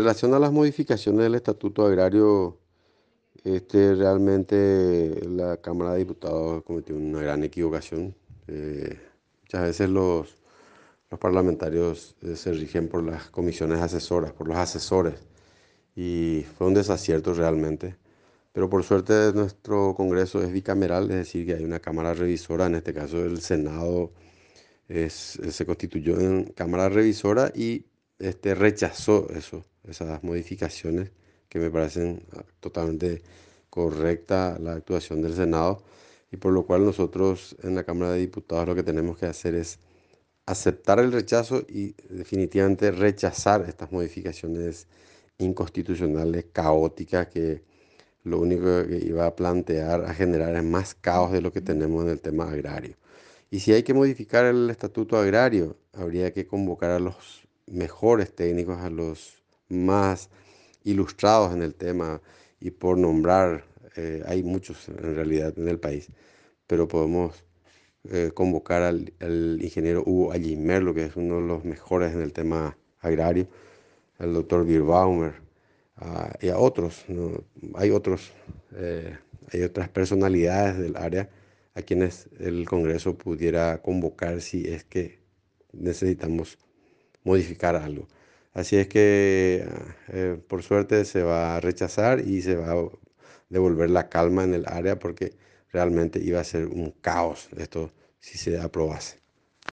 Relación a las modificaciones del Estatuto Agrario, este, realmente la Cámara de Diputados cometió una gran equivocación. Eh, muchas veces los, los parlamentarios eh, se rigen por las comisiones asesoras, por los asesores, y fue un desacierto realmente. Pero por suerte nuestro Congreso es bicameral, es decir, que hay una Cámara Revisora, en este caso el Senado se constituyó en Cámara Revisora y este, rechazó eso esas modificaciones que me parecen ah, totalmente correcta la actuación del Senado y por lo cual nosotros en la Cámara de Diputados lo que tenemos que hacer es aceptar el rechazo y definitivamente rechazar estas modificaciones inconstitucionales, caóticas, que lo único que iba a plantear, a generar es más caos de lo que tenemos en el tema agrario. Y si hay que modificar el estatuto agrario, habría que convocar a los mejores técnicos, a los más ilustrados en el tema y por nombrar, eh, hay muchos en realidad en el país, pero podemos eh, convocar al, ingeniero Hugo Allimerlo, que es uno de los mejores en el tema agrario, al doctor Birbaumer y a otros. Hay otros, eh, hay otras personalidades del área a quienes el Congreso pudiera convocar si es que necesitamos modificar algo. Así es que eh, por suerte se va a rechazar y se va a devolver la calma en el área porque realmente iba a ser un caos esto si se aprobase.